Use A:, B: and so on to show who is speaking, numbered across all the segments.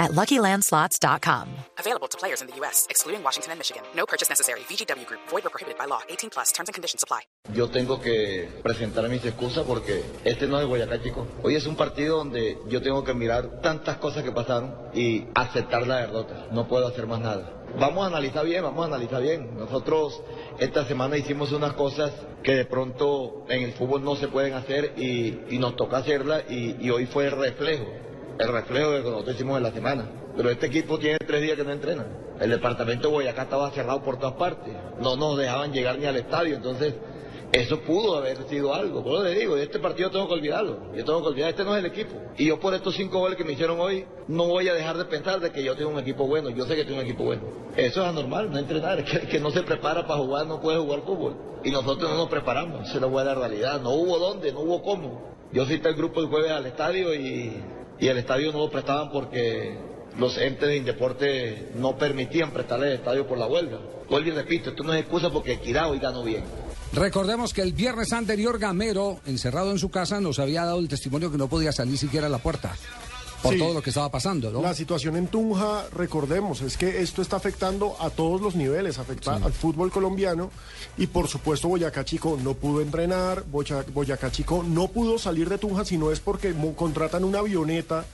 A: at LuckyLandSlots.com.
B: Available to players in the U.S., excluding Washington and Michigan. No purchase necessary. VGW Group. Void or prohibited by law. 18 plus. Terms and conditions apply.
C: Yo tengo que presentar mis excusas porque este no es Boyacá, chicos. Hoy es un partido donde yo tengo que mirar tantas cosas que pasaron y aceptar la derrota. No puedo hacer más nada. Vamos a analizar bien, vamos a analizar bien. Nosotros esta semana hicimos unas cosas que de pronto en el fútbol no se pueden hacer y, y nos toca hacerlas y, y hoy fue el reflejo el reflejo de lo que hicimos en la semana. Pero este equipo tiene tres días que no entrena. El departamento de Boyacá estaba cerrado por todas partes. No nos dejaban llegar ni al estadio. Entonces, eso pudo haber sido algo. Por eso le digo, este partido tengo que olvidarlo. Yo tengo que olvidar, este no es el equipo. Y yo por estos cinco goles que me hicieron hoy, no voy a dejar de pensar de que yo tengo un equipo bueno. Yo sé que tengo un equipo bueno. Eso es anormal, no entrenar. Que, que no se prepara para jugar, no puede jugar fútbol. Y nosotros no nos preparamos. Esa es la buena realidad. No hubo dónde, no hubo cómo. Yo cité el grupo el jueves al estadio y y el estadio no lo prestaban porque los entes de Indeporte no permitían prestarle el estadio por la huelga. Vuelvo y repito, esto no es excusa porque Equidad hoy ganó bien.
D: Recordemos que el viernes anterior Gamero, encerrado en su casa, nos había dado el testimonio que no podía salir siquiera a la puerta. Por
E: Sí.
D: todo lo que estaba pasando, ¿no?
E: La situación en Tunja, recordemos, es que esto está afectando a todos los niveles, afecta al fútbol colombiano y por supuesto Boyacá Chico no pudo entrenar, Boya- Boyacá Chico no pudo salir de Tunja si no es porque contratan una avioneta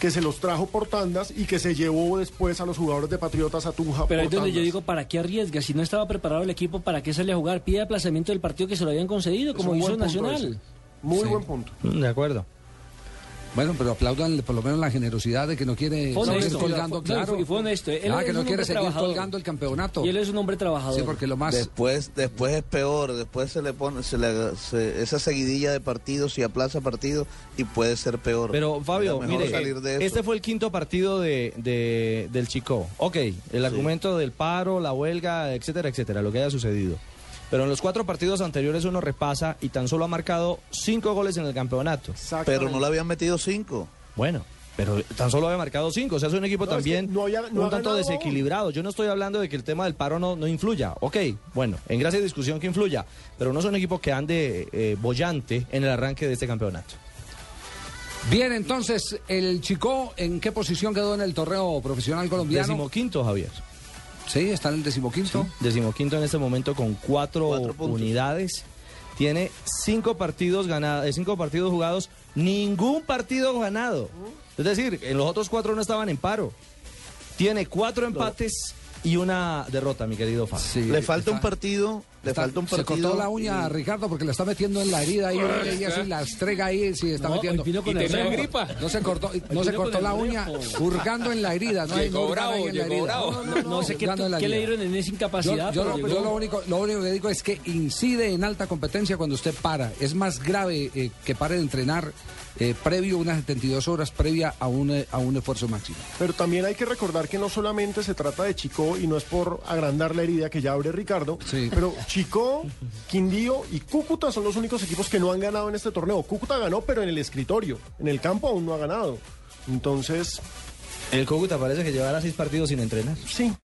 E: que se los trajo por tandas y que se llevó después a los jugadores de Patriotas a Tunja
F: Pero ahí
E: por
F: es donde yo digo, ¿para qué arriesga? Si no estaba preparado el equipo, ¿para qué sale a jugar? Pide aplazamiento del partido que se lo habían concedido, como hizo Nacional.
E: ese. Muy
D: Sí.
E: buen punto.
G: De acuerdo.
D: Bueno, pero aplaudan por lo menos la generosidad de que no quiere seguir
F: honesto.
D: colgando,
F: No,
D: claro.
F: fue- y fue honesto. Él
D: Ah,
F: es
D: que no quiere seguir
F: trabajador.
D: colgando el campeonato.
F: Y él es un hombre trabajador.
D: Sí, porque lo más...
H: Después, después es peor, después se le pone se le, se- esa seguidilla de partidos y aplaza partidos y puede ser peor.
G: Pero Fabio, mire,
H: salir de eso.
G: este fue el quinto partido de, de- del Chico. Ok, el argumento del paro, la huelga, etcétera, etcétera, lo que haya sucedido. Pero en los cuatro partidos anteriores uno repasa y tan solo ha marcado cinco goles en el campeonato.
H: Pero no le habían metido cinco.
G: Bueno, pero tan solo había marcado cinco. O sea, es un equipo
E: No, es
G: también
E: que no había- no
G: un tanto
E: ganado
G: desequilibrado. Yo no estoy hablando de que el tema del paro no, no influya. Ok, bueno, en gracia de discusión que influya. Pero no es un equipo que ande eh, bollante en el arranque de este campeonato.
D: Bien, entonces, el Chico, ¿en qué posición quedó en el torneo profesional colombiano?
G: Decimoquinto, Javier.
D: Sí, está en el decimoquinto.
G: Decimoquinto en este momento con cuatro,
H: Cuatro
G: unidades. Tiene cinco partidos ganados, cinco partidos jugados, ningún partido ganado. Es decir, en los otros cuatro no estaban en paro. Tiene cuatro empates y una derrota, mi querido Fabio.
D: Sí,
H: le falta
D: está-
H: un partido, le
D: está-
H: falta un
D: Se
H: partido.
D: cortó la uña a
H: y-
D: Ricardo porque la está metiendo en la herida ahí y así la estrega ahí sí está
F: No,
D: metiendo.
F: con el
I: tenía gripa.
D: No se cortó, no se cortó la uña hurgando en la herida, no hay no
I: bravo,
D: en la herida.
I: bravo.
F: No, no sé qué,
D: Hurgando en la
F: qué le dieron en esa
D: Yo,
F: incapacidad.
D: yo
F: pero
D: lo,
F: llegó.
D: yo lo único, lo único que digo es que incide en alta competencia cuando usted para. Es más grave eh, que pare de entrenar eh, previo unas 72 horas previa a un, eh, a un esfuerzo máximo.
E: Pero también hay que recordar que no solamente se trata de Chico y no es por agrandar la herida que ya abre Ricardo,
D: Sí.
E: pero Chico, Quindío y Cúcuta son los únicos equipos que no han ganado en este torneo. Cúcuta ganó, pero en el escritorio, en el campo aún no ha ganado. Entonces,
G: El Cúcuta parece que llevará seis partidos sin entrenar.
E: sí.